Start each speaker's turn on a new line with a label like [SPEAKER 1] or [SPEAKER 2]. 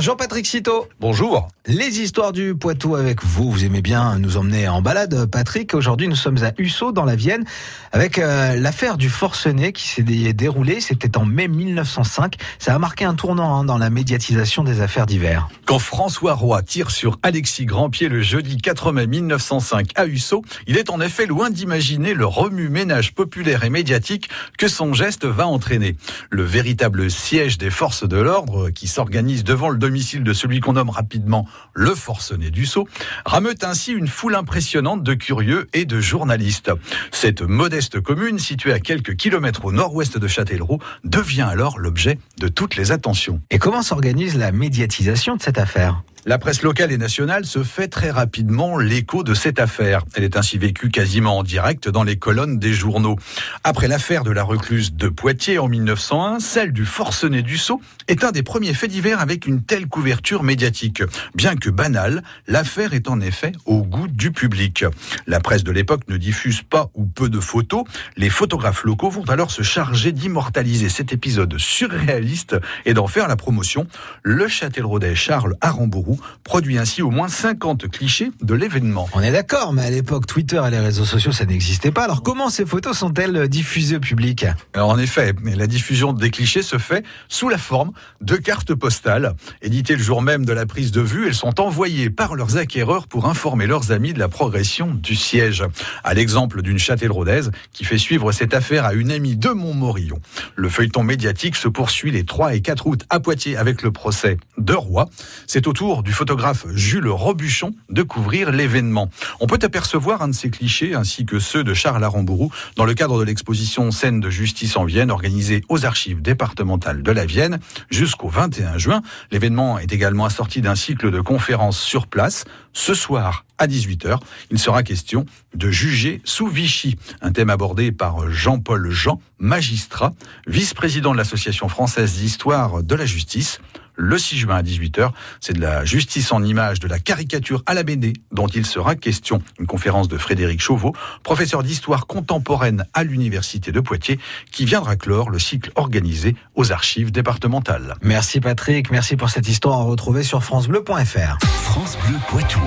[SPEAKER 1] Bonjour Patrick Citeau.
[SPEAKER 2] Bonjour.
[SPEAKER 1] Les histoires du Poitou avec vous. Vous aimez bien nous emmener en balade, Patrick. Aujourd'hui, nous sommes à Hussau, dans la Vienne, avec euh, l'affaire du forcené qui s'est déroulée. C'était en mai 1905. Ça a marqué un tournant hein, dans la médiatisation des affaires d'hiver.
[SPEAKER 2] Quand François Roy tire sur Alexis Grandpied le jeudi 4 mai 1905 à Hussau, il est en effet loin d'imaginer le remue-ménage populaire et médiatique que son geste va entraîner. Le véritable siège des forces de l'ordre qui s'organise devant le domicile de celui qu'on nomme rapidement le forcené du Sceau, rameute ainsi une foule impressionnante de curieux et de journalistes. Cette modeste commune, située à quelques kilomètres au nord-ouest de Châtellerault, devient alors l'objet de toutes les attentions.
[SPEAKER 1] Et comment s'organise la médiatisation de cette affaire?
[SPEAKER 2] La presse locale et nationale se fait très rapidement l'écho de cette affaire. Elle est ainsi vécue quasiment en direct dans les colonnes des journaux. Après l'affaire de la recluse de Poitiers en 1901, celle du forcené du Sceau est un des premiers faits divers avec une telle couverture médiatique. Bien que banale, l'affaire est en effet au goût du public. La presse de l'époque ne diffuse pas ou peu de photos. Les photographes locaux vont alors se charger d'immortaliser cet épisode surréaliste et d'en faire la promotion. Le Châtelleraudais Charles Produit ainsi au moins 50 clichés de l'événement.
[SPEAKER 1] On est d'accord, mais à l'époque, Twitter et les réseaux sociaux, ça n'existait pas. Alors comment ces photos sont-elles diffusées au public
[SPEAKER 2] Alors, En effet, la diffusion des clichés se fait sous la forme de cartes postales. Éditées le jour même de la prise de vue, elles sont envoyées par leurs acquéreurs pour informer leurs amis de la progression du siège. À l'exemple d'une châtelleraudaise qui fait suivre cette affaire à une amie de Montmorillon. Le feuilleton médiatique se poursuit les 3 et 4 août à Poitiers avec le procès de Roi. C'est au tour du photographe Jules Robuchon de couvrir l'événement. On peut apercevoir un de ces clichés ainsi que ceux de Charles Arambourou dans le cadre de l'exposition Scène de justice en Vienne organisée aux archives départementales de la Vienne jusqu'au 21 juin. L'événement est également assorti d'un cycle de conférences sur place. Ce soir, à 18h, il sera question de juger sous Vichy, un thème abordé par Jean-Paul Jean, magistrat, vice-président de l'Association française d'histoire de la justice le 6 juin à 18h. C'est de la justice en image, de la caricature à la BD dont il sera question. Une conférence de Frédéric Chauveau, professeur d'histoire contemporaine à l'Université de Poitiers, qui viendra clore le cycle organisé aux archives départementales.
[SPEAKER 1] Merci Patrick, merci pour cette histoire à retrouver sur francebleu.fr.
[SPEAKER 3] France Bleu Poitou.